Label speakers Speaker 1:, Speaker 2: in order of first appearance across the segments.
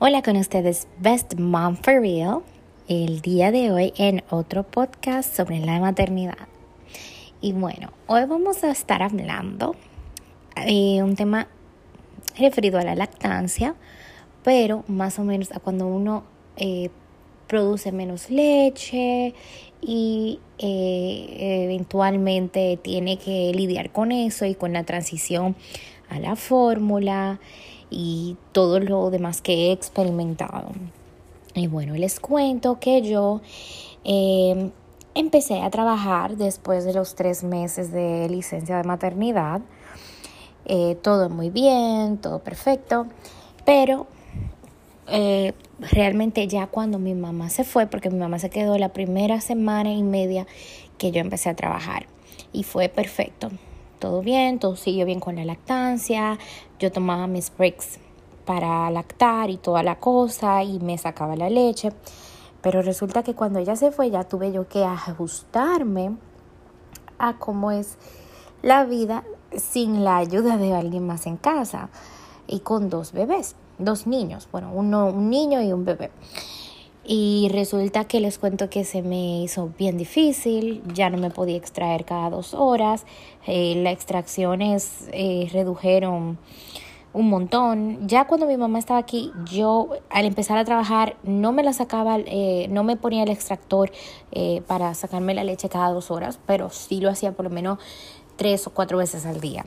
Speaker 1: Hola con ustedes, Best Mom for Real, el día de hoy en otro podcast sobre la maternidad. Y bueno, hoy vamos a estar hablando de un tema referido a la lactancia, pero más o menos a cuando uno eh, produce menos leche y eh, eventualmente tiene que lidiar con eso y con la transición a la fórmula y todo lo demás que he experimentado. Y bueno, les cuento que yo em, empecé a trabajar después de los tres meses de licencia de maternidad. Eh, todo muy bien, todo perfecto, pero eh, realmente ya cuando mi mamá se fue, porque mi mamá se quedó la primera semana y media que yo empecé a trabajar y fue perfecto todo bien, todo siguió bien con la lactancia, yo tomaba mis breaks para lactar y toda la cosa y me sacaba la leche, pero resulta que cuando ella se fue ya tuve yo que ajustarme a cómo es la vida sin la ayuda de alguien más en casa. Y con dos bebés, dos niños, bueno, uno, un niño y un bebé. Y resulta que les cuento que se me hizo bien difícil, ya no me podía extraer cada dos horas, eh, las extracciones eh, redujeron un montón. Ya cuando mi mamá estaba aquí, yo al empezar a trabajar no me la sacaba, eh, no me ponía el extractor para sacarme la leche cada dos horas, pero sí lo hacía por lo menos tres o cuatro veces al día.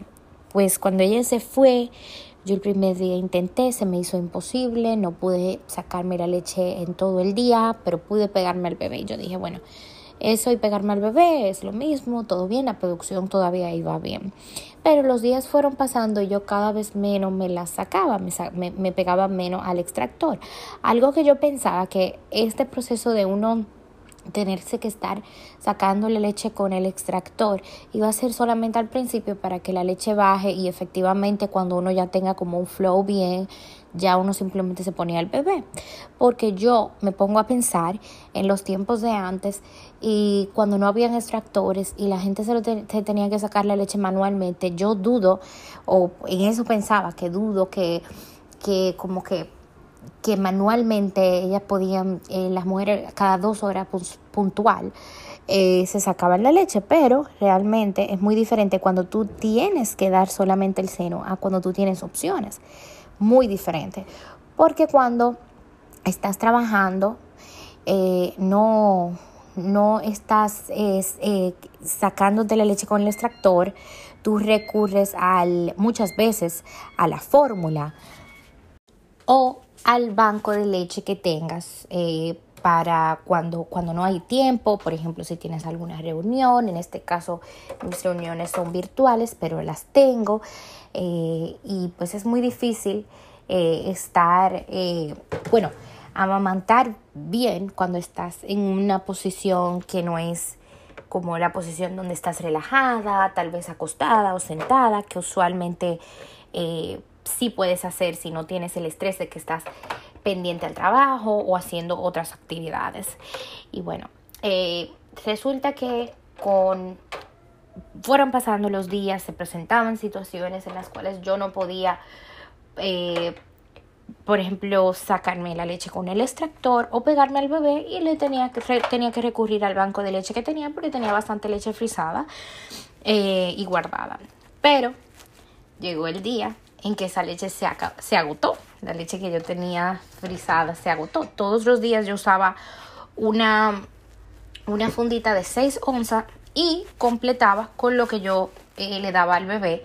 Speaker 1: Pues cuando ella se fue, yo el primer día intenté, se me hizo imposible, no pude sacarme la leche en todo el día, pero pude pegarme al bebé. Yo dije, bueno, eso y pegarme al bebé es lo mismo, todo bien, la producción todavía iba bien. Pero los días fueron pasando y yo cada vez menos me la sacaba, me, me pegaba menos al extractor. Algo que yo pensaba que este proceso de uno tenerse que estar sacando la leche con el extractor. Iba a ser solamente al principio para que la leche baje y efectivamente cuando uno ya tenga como un flow bien ya uno simplemente se ponía al bebé. Porque yo me pongo a pensar en los tiempos de antes y cuando no habían extractores y la gente se, lo se tenía que sacar la leche manualmente yo dudo o en eso pensaba que dudo que que como que que manualmente ellas podían, eh, las mujeres cada dos horas puntual, eh, se sacaban la leche, pero realmente es muy diferente cuando tú tienes que dar solamente el seno a cuando tú tienes opciones. Muy diferente. Porque cuando estás trabajando, eh, no, no estás sacándote la leche con el extractor, tú recurres al, muchas veces a la fórmula o al banco de leche que tengas eh, para cuando, cuando no hay tiempo, por ejemplo, si tienes alguna reunión, en este caso mis reuniones son virtuales, pero las tengo eh, y pues es muy difícil eh, estar, bueno, amamantar bien cuando estás en una posición que no es como la posición donde estás relajada, tal vez acostada o sentada, que usualmente sí puedes hacer si no tienes el estrés de que estás pendiente al trabajo o haciendo otras actividades. Y bueno, eh, resulta que con fueron pasando los días, se presentaban situaciones en las cuales yo no podía, eh, por ejemplo, sacarme la leche con el extractor o pegarme al bebé y le tenía que, tenía que recurrir al banco de leche que tenía porque tenía bastante leche frisada eh, y guardada. Pero llegó el día en que esa leche se, se agotó. La leche que yo tenía frisada se agotó. Todos los días yo usaba una, una fundita de 6 onzas y completaba con lo que yo eh, le daba al bebé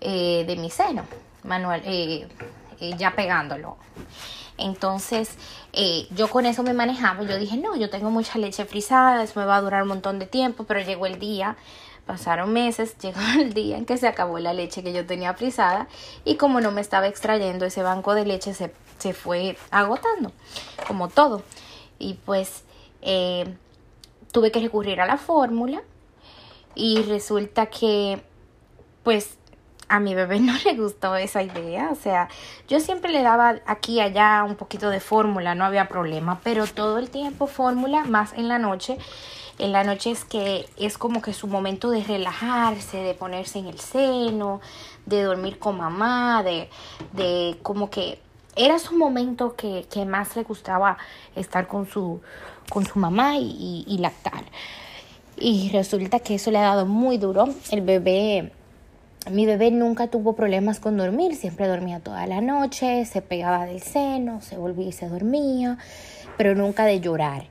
Speaker 1: eh, de mi seno, manual, eh, ya pegándolo. Entonces, yo con eso me manejaba. Yo dije, no, yo tengo mucha leche frisada, eso me va a durar un montón de tiempo, pero llegó el día Pasaron meses, llegó el día en que se acabó la leche que yo tenía frisada y como no me estaba extrayendo ese banco de leche se, se fue agotando, como todo. Y pues eh, tuve que recurrir a la fórmula y resulta que pues a mi bebé no le gustó esa idea, o sea, yo siempre le daba aquí y allá un poquito de fórmula, no había problema, pero todo el tiempo fórmula, más en la noche, en la noche es que es como que su momento de relajarse, de ponerse en el seno, de dormir con mamá, de, de como que era su momento que, más le gustaba estar con su, con su mamá y, y lactar. Y resulta que eso le ha dado muy duro. El bebé mi bebé nunca tuvo problemas con dormir, siempre dormía toda la noche, se pegaba del seno, se volvía y se dormía, pero nunca de llorar.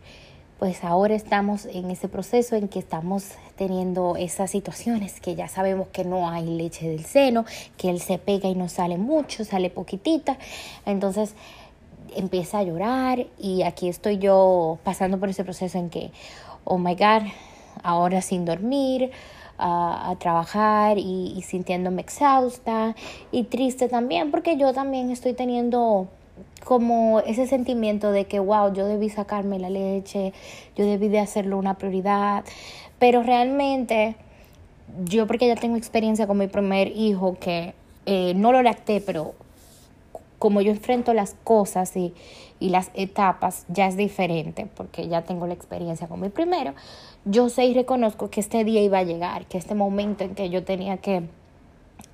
Speaker 1: Pues ahora estamos en ese proceso en que estamos teniendo esas situaciones que ya sabemos que no hay leche del seno, que él se pega y no sale mucho, sale poquitita. Entonces empieza a llorar y aquí estoy yo pasando por ese proceso en que, oh my God, ahora sin dormir, a, trabajar y, sintiéndome exhausta y triste también porque yo también estoy teniendo como ese sentimiento de que, wow, yo debí sacarme la leche, yo debí de hacerlo una prioridad, pero realmente yo porque ya tengo experiencia con mi primer hijo que eh, no lo lacté, pero como yo enfrento las cosas y, y las etapas ya es diferente porque ya tengo la experiencia con mi primero yo sé y reconozco que este día iba a llegar, que este momento en que yo tenía que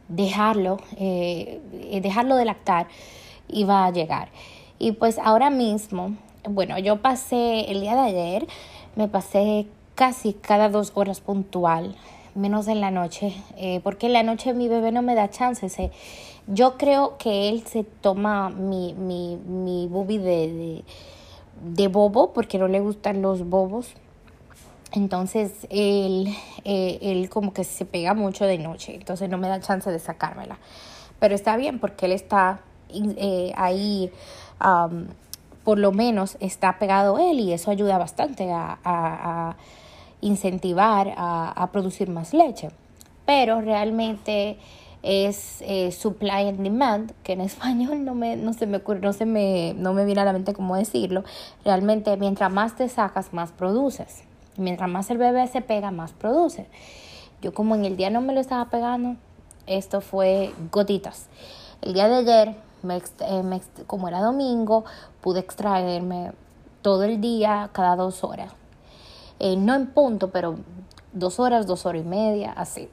Speaker 1: dejarlo, eh, dejarlo de lactar, iba a llegar. Y pues ahora mismo, bueno, yo pasé el día de ayer, me pasé casi cada dos horas puntual, menos en la noche, eh, porque en la noche mi bebé no me da chance. yo creo que él se toma mi, mi, mi de, de, de bobo, porque no le gustan los bobos entonces él, eh, él como que se pega mucho de noche, entonces no me da chance de sacármela. Pero está bien porque él está eh, ahí, por lo menos está pegado él y eso ayuda bastante a, a, incentivar a, producir más leche. Pero realmente es eh, supply and demand, que en español no, me, no se me ocurre, no, se me, no me viene a la mente cómo decirlo. Realmente mientras más te sacas, más produces. Mientras más el bebé se pega, más produce. Yo como en el día no me lo estaba pegando, esto fue gotitas. El día de ayer, eh, como era domingo, pude extraerme todo el día, cada dos horas. Eh, no en punto, pero dos horas, dos horas y media, así.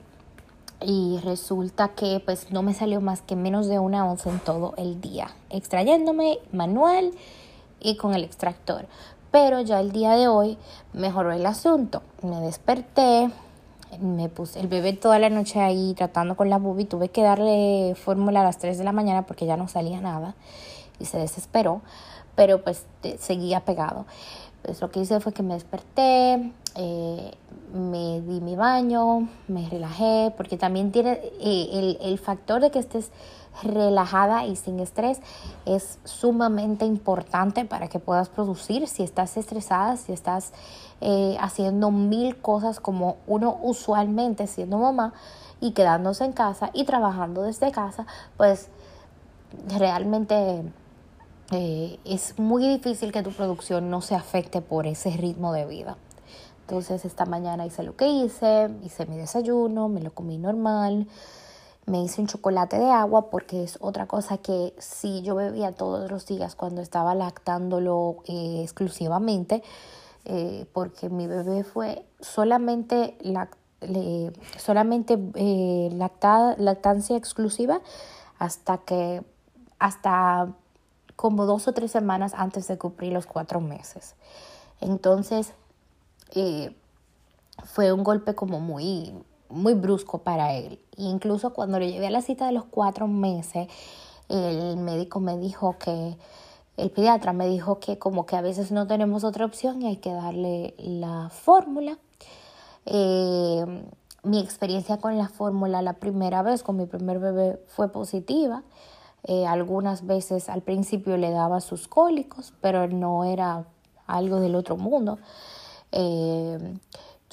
Speaker 1: Y resulta que pues no me salió más que menos de una onza en todo el día, extrayéndome manual y con el extractor. Pero ya el día de hoy mejoró el asunto. Me desperté, me puse el bebé toda la noche ahí tratando con la bubi. Tuve que darle fórmula a las 3 de la mañana porque ya no salía nada y se desesperó, pero pues seguía pegado. Pues lo que hice fue que me desperté, eh, me di mi baño, me relajé, porque también tiene eh, el, el factor de que estés relajada y sin estrés es sumamente importante para que puedas producir. Si estás estresada, si estás eh, haciendo mil cosas como uno usualmente siendo mamá y quedándose en casa y trabajando desde casa, pues realmente eh, es muy difícil que tu producción no se afecte por ese ritmo de vida. Entonces esta mañana hice lo que hice, hice mi desayuno, me lo comí normal, me hice un chocolate de agua porque es otra cosa que si yo bebía todos los días cuando estaba lactándolo eh, exclusivamente, eh, porque mi bebé fue solamente, solamente eh, lactancia exclusiva hasta que, hasta como dos o tres semanas antes de cumplir los cuatro meses. Entonces, fue un golpe como muy, muy brusco para él. incluso cuando le llevé a la cita de los cuatro meses, el médico me dijo que, el pediatra me dijo que como que a veces no tenemos otra opción y hay que darle la fórmula. Eh, mi experiencia con la fórmula la primera vez con mi primer bebé fue positiva. Eh, algunas veces al principio le daba sus cólicos, pero no era algo del otro mundo. Eh,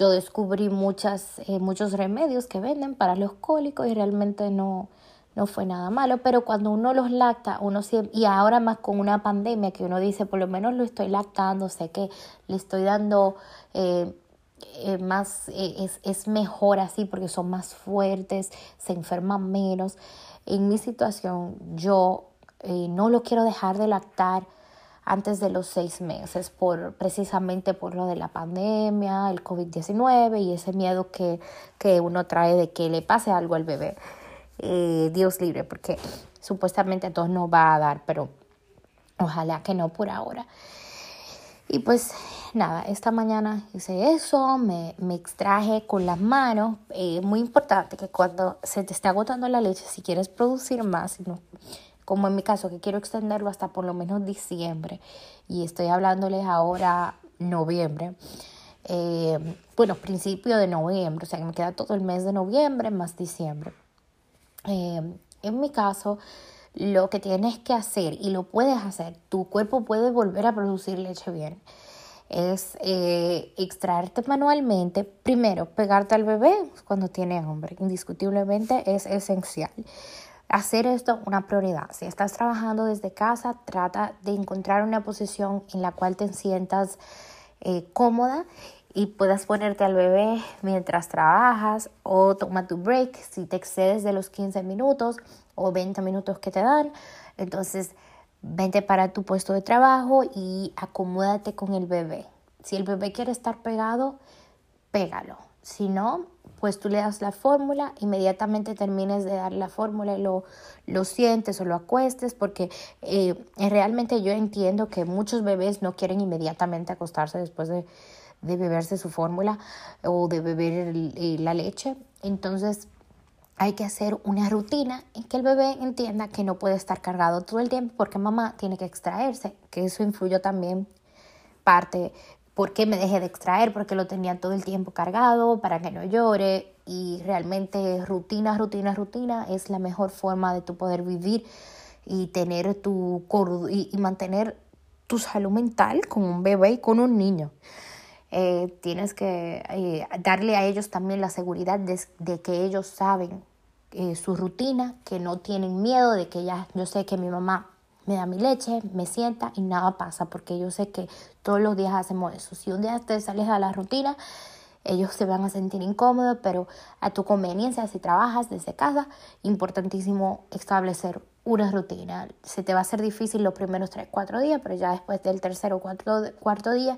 Speaker 1: yo descubrí muchas, eh, muchos remedios que venden para los cólicos y realmente no, no fue nada malo, pero cuando uno los lacta, uno siempre, y ahora más con una pandemia que uno dice, por lo menos lo estoy lactando, sé que le estoy dando eh, eh, más, es, es mejor así porque son más fuertes, se enferman menos. En mi situación, yo no lo quiero dejar de lactar antes de los seis meses, por, precisamente por lo de la pandemia, el COVID-19 y ese miedo que, que, uno trae de que le pase algo al bebé. Eh, Dios libre, porque supuestamente a todos nos va a dar, pero Ojalá que no por ahora. Y pues nada, esta mañana hice eso, me, me extraje con las manos. Es muy importante que cuando se te esté agotando la leche, si quieres producir más, como en mi caso, que quiero extenderlo hasta por lo menos diciembre, y estoy hablándoles ahora noviembre, eh, bueno, principio de noviembre, o sea que me queda todo el mes de noviembre más diciembre. Eh, en mi caso, lo que tienes que hacer, y lo puedes hacer, tu cuerpo puede volver a producir leche bien, es eh, extraerte manualmente, primero pegarte al bebé cuando tiene hambre, indiscutiblemente es esencial. Hacer esto una prioridad. Si estás trabajando desde casa, trata de encontrar una posición en la cual te sientas eh, cómoda y puedas ponerte al bebé mientras trabajas o toma tu break si te excedes de los 15 minutos o 20 minutos que te dan. Entonces, vente para tu puesto de trabajo y acomódate con el bebé. Si el bebé quiere estar pegado, pégalo. Si no, pues tú le das la fórmula, inmediatamente termines de dar la fórmula y lo, lo sientes o lo acuestes, porque eh, realmente yo entiendo que muchos bebés no quieren inmediatamente acostarse después de, de beberse su fórmula o de beber la leche. Entonces, hay que hacer una rutina en que el bebé entienda que no puede estar cargado todo el tiempo porque mamá tiene que extraerse, que eso influyó también parte por qué me dejé de extraer, porque lo tenía todo el tiempo cargado para que no llore y realmente rutina, rutina, rutina es la mejor forma de tu poder vivir y tener tu y, y mantener tu salud mental con un bebé y con un niño. Eh, tienes que eh, darle a ellos también la seguridad de, que ellos saben eh, su rutina, que no tienen miedo de que ya yo sé que mi mamá me da mi leche, me sienta y nada pasa, porque yo sé que todos los días hacemos eso. Si un día te sales a la rutina, ellos se van a sentir incómodos, pero a tu conveniencia, si trabajas desde casa, importantísimo establecer una rutina. Se te va a hacer difícil los primeros 3, 4 días, pero ya después del tercer o cuarto, día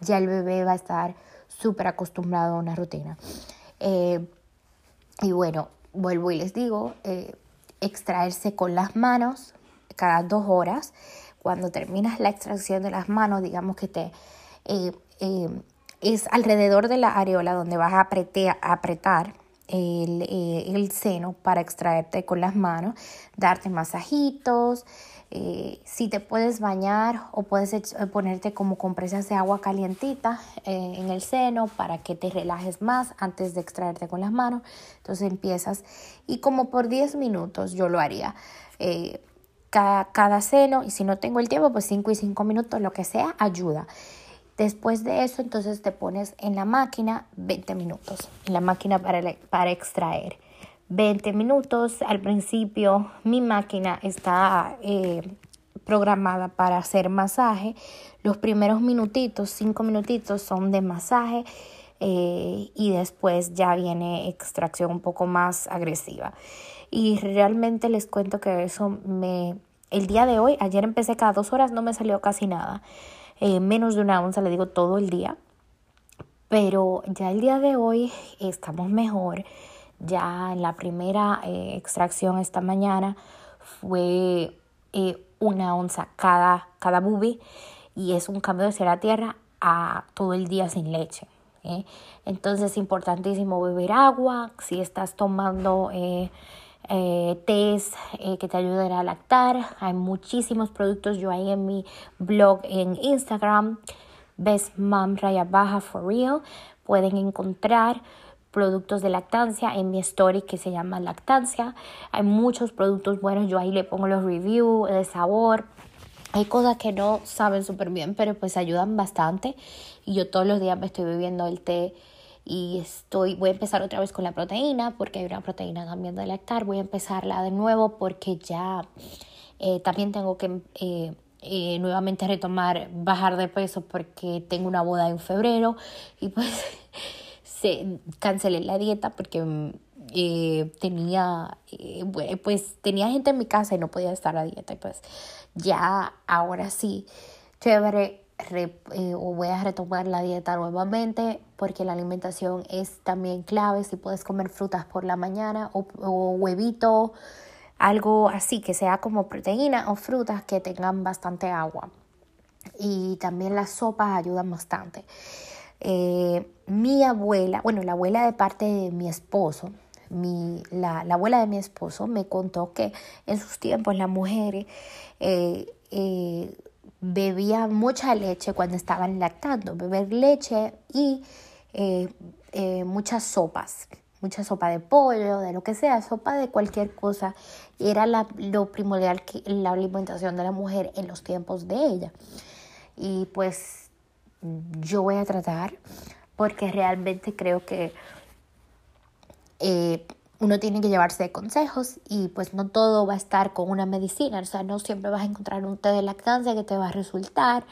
Speaker 1: ya el bebé va a estar súper acostumbrado a una rutina. Eh, y bueno, vuelvo y les digo, eh, extraerse con las manos cada dos horas. Cuando terminas la extracción de las manos, digamos que te eh, es alrededor de la areola donde vas a, apretar el, el, seno para extraerte con las manos, darte masajitos, eh, si te puedes bañar o puedes eh, ponerte como compresas de agua calientita eh, en el seno para que te relajes más antes de extraerte con las manos. Entonces empiezas y como por 10 minutos yo lo haría. Cada, cada seno y si no tengo el tiempo pues 5 y 5 minutos lo que sea ayuda. Después de eso entonces te pones en la máquina 20 minutos, en la máquina para, para extraer. 20 minutos. Al principio mi máquina está eh, programada para hacer masaje. Los primeros minutitos, 5 minutitos, son de masaje eh, y después ya viene extracción un poco más agresiva. Y realmente les cuento que eso me... El día de hoy, ayer empecé cada dos horas, no me salió casi nada. Eh, menos de una onza, le digo todo el día. Pero ya el día de hoy estamos mejor. Ya en la primera eh, extracción esta mañana fue eh, una onza cada, cada bubi y es un cambio de ser a tierra a todo el día sin leche. Entonces es importantísimo beber agua, si estás tomando tés que te ayuden a lactar, hay muchísimos productos, yo ahí en mi blog en Instagram, Best Mom Raya Baja for Real, pueden encontrar productos de lactancia en mi story que se llama lactancia. Hay muchos productos buenos, yo ahí le pongo los reviews de sabor. Hay cosas que no saben súper bien, pero pues ayudan bastante. Y yo todos los días me estoy bebiendo el té y estoy, voy a empezar otra vez con la proteína porque hay una proteína también de lactar. Voy a empezarla de nuevo porque ya eh, también tengo que eh, eh, nuevamente retomar bajar de peso porque tengo una boda en febrero y pues cancelé la dieta porque tenía, pues tenía gente en mi casa y no podía estar a dieta. Y pues ya ahora sí, chévere, eh, o voy a retomar la dieta nuevamente porque la alimentación es también clave. Si puedes comer frutas por la mañana o, huevito algo así, que sea como proteína o frutas que tengan bastante agua. Y también las sopas ayudan bastante. Eh, mi abuela, bueno, la abuela de parte de mi esposo, mi, la, abuela de mi esposo me contó que en sus tiempos las mujeres eh, eh, bebían mucha leche cuando estaban lactando, beber leche y muchas sopas, mucha sopa de pollo, de lo que sea, sopa de cualquier cosa, era la, lo primordial que la alimentación de la mujer en los tiempos de ella. Y pues yo voy a tratar porque realmente creo que eh, uno tiene que llevarse consejos y pues no todo va a estar con una medicina, o sea, no siempre vas a encontrar un té de lactancia que te va a resultar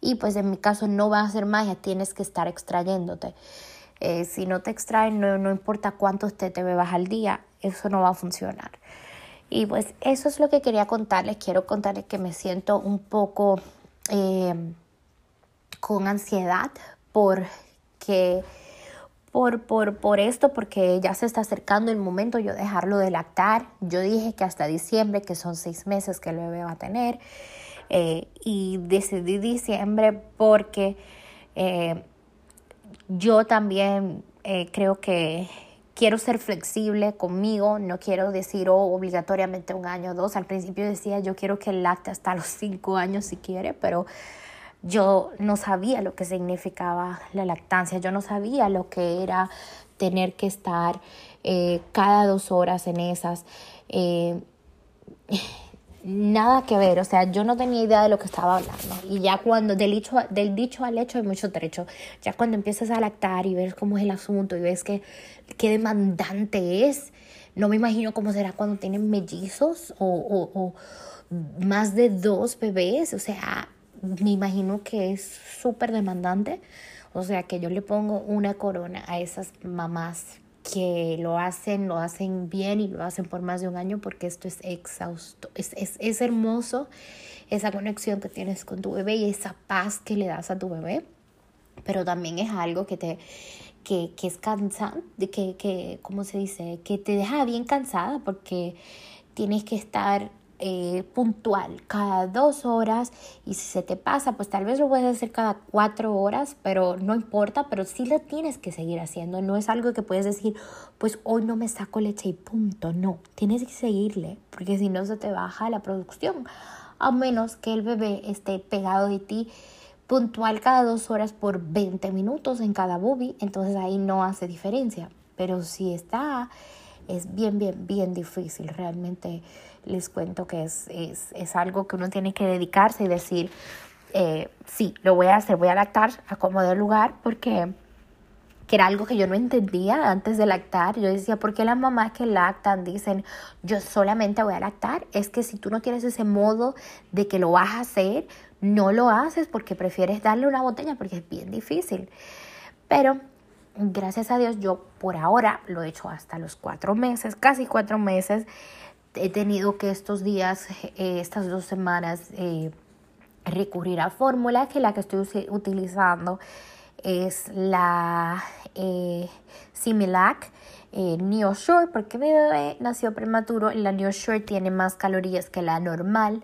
Speaker 1: y pues en mi caso no va a ser magia, tienes que estar extrayéndote. Eh, si no te extraen, no, no importa cuántos té te bebas al día, eso no va a funcionar. Y pues eso es lo que quería contarles. Quiero contarles que me siento un poco eh, con ansiedad porque por, por, por, esto, porque ya se está acercando el momento yo dejarlo de lactar. Yo dije que hasta diciembre, que son seis meses que el bebé va a tener. Eh, y decidí diciembre porque yo también eh, creo que quiero ser flexible conmigo, no quiero decir oh, obligatoriamente un año o dos. Al principio decía yo quiero que lacte hasta los cinco años si quiere, pero yo no sabía lo que significaba la lactancia, yo no sabía lo que era tener que estar eh, cada dos horas en esas. Eh, nada que ver, o sea, yo no tenía idea de lo que estaba hablando. Y ya cuando, del dicho, del dicho al hecho hay mucho trecho. Ya cuando empiezas a lactar y ves cómo es el asunto y ves que qué demandante es, no me imagino cómo será cuando tienen mellizos o, o, o más de dos bebés, o sea, me imagino que es súper demandante. O sea, que yo le pongo una corona a esas mamás que lo hacen, lo hacen bien y lo hacen por más de un año porque esto es exhausto. Es, es, es hermoso esa conexión que tienes con tu bebé y esa paz que le das a tu bebé, pero también es algo que te que, que es cansante, que, que, ¿cómo se dice? Que te deja bien cansada porque tienes que estar eh, puntual cada dos horas y si se te pasa pues tal vez lo puedes hacer cada cuatro horas pero no importa pero sí lo tienes que seguir haciendo. No es algo que puedes decir pues hoy no me saco leche y punto no tienes que seguirle porque si no se te baja la producción a menos que el bebé esté pegado de ti puntual cada dos horas por 20 minutos en cada booby entonces ahí no hace diferencia. Pero si está es bien bien bien difícil realmente les cuento que es, es, es algo que uno tiene que dedicarse y decir, eh, sí, lo voy a hacer, voy a lactar a como de lugar porque que era algo que yo no entendía antes de lactar. Yo decía, ¿por qué las mamás que lactan dicen, yo solamente voy a lactar? Es que si tú no tienes ese modo de que lo vas a hacer, no lo haces porque prefieres darle una botella porque es bien difícil. Pero gracias a Dios yo por ahora lo he hecho hasta los cuatro meses, casi cuatro meses he tenido que estos días, eh, estas dos semanas, eh, recurrir a fórmula, que la que estoy utilizando es la eh, Similac eh, NeoSure, porque mi bebé nació prematuro, la NeoSure tiene más calorías que la normal.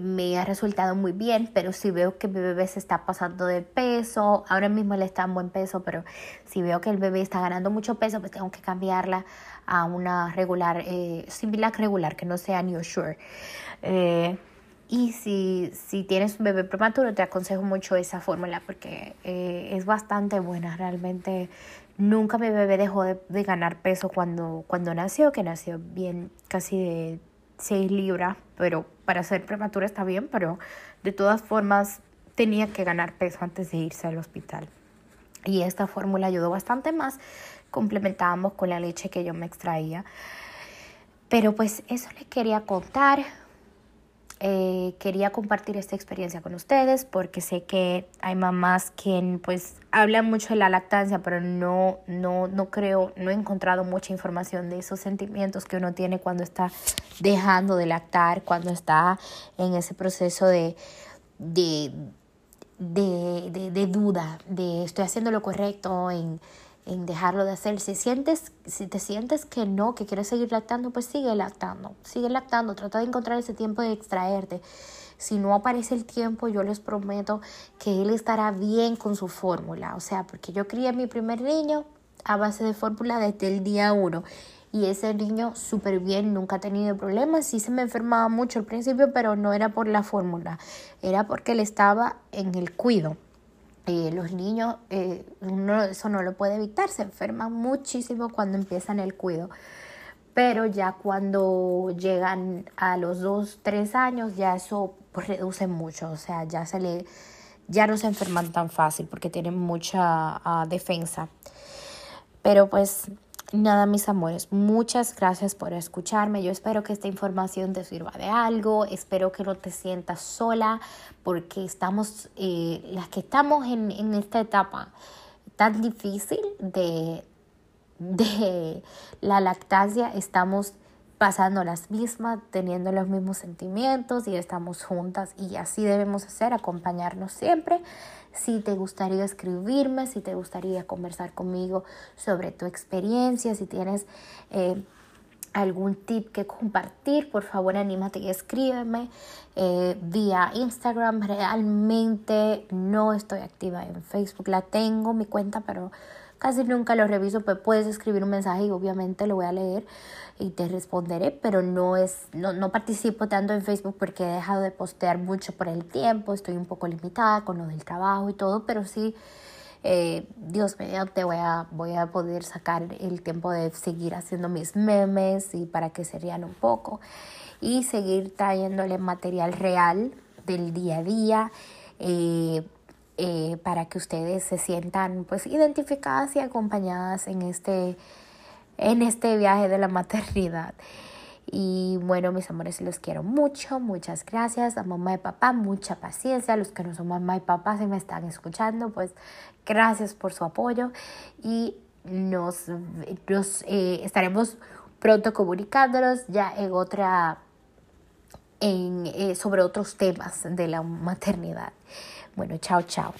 Speaker 1: Me ha resultado muy bien, pero si veo que mi bebé se está pasando de peso, ahora mismo él está en buen peso, pero si veo que el bebé está ganando mucho peso, pues tengo que cambiarla a una regular, eh, Similac regular, que no sea New Sure. Eh, y si, si tienes un bebé prematuro, te aconsejo mucho esa fórmula porque eh, es bastante buena. Realmente nunca mi bebé dejó de, ganar peso cuando, cuando nació, que nació bien, casi de 6 libras, pero para ser prematura está bien, pero de todas formas tenía que ganar peso antes de irse al hospital. Y esta fórmula ayudó bastante más complementábamos con la leche que yo me extraía. Pero pues eso les quería contar. Eh, quería compartir esta experiencia con ustedes porque sé que hay mamás que pues hablan mucho de la lactancia, pero no, no, no creo, no he encontrado mucha información de esos sentimientos que uno tiene cuando está dejando de lactar, cuando está en ese proceso de, de, de, de duda, de estoy haciendo lo correcto en en dejarlo de hacer. Si sientes, si te sientes que no, que quieres seguir lactando, pues sigue lactando, sigue lactando, trata de encontrar ese tiempo de extraerte. Si no aparece el tiempo, yo les prometo que él estará bien con su fórmula. O sea, porque yo crié mi primer niño a base de fórmula desde el día uno. Y ese niño súper bien, nunca ha tenido problemas. Sí se me enfermaba mucho al principio, pero no era por la fórmula, era porque él estaba en el cuido. Eh, los niños, eh, uno eso no lo puede evitar, se enferman muchísimo cuando empiezan el cuido. Pero ya cuando llegan a los dos, tres años, ya eso reduce mucho. O sea, ya se le, ya no se enferman tan fácil porque tienen mucha ah, defensa. Pero pues Nada, mis amores, muchas gracias por escucharme. Yo espero que esta información te sirva de algo. Espero que no te sientas sola porque estamos, eh, las que estamos en, en, esta etapa tan difícil de, de la lactancia, estamos pasando las mismas, teniendo los mismos sentimientos y estamos juntas y así debemos hacer, acompañarnos siempre si te gustaría escribirme, si te gustaría conversar conmigo sobre tu experiencia, si tienes eh, algún tip que compartir, por favor anímate y escríbeme eh, vía Instagram. Realmente no estoy activa en Facebook, la tengo mi cuenta, pero casi nunca lo reviso, pues puedes escribir un mensaje y obviamente lo voy a leer y te responderé, pero no es, no, no participo tanto en Facebook porque he dejado de postear mucho por el tiempo, estoy un poco limitada con lo del trabajo y todo, pero sí, eh, Dios mediante voy a, voy a poder sacar el tiempo de seguir haciendo mis memes y para que se rían un poco y seguir trayéndole material real del día a día. Eh, eh, para que ustedes se sientan pues identificadas y acompañadas en este, en este viaje de la maternidad. Y bueno, mis amores, los quiero mucho. Muchas gracias a mamá y papá. Mucha paciencia. Los que no son mamá y papá, si me están escuchando, pues gracias por su apoyo. Y nos, nos eh, estaremos pronto comunicándonos ya en otra, en, eh, sobre otros temas de la maternidad. Bueno, chao, chao.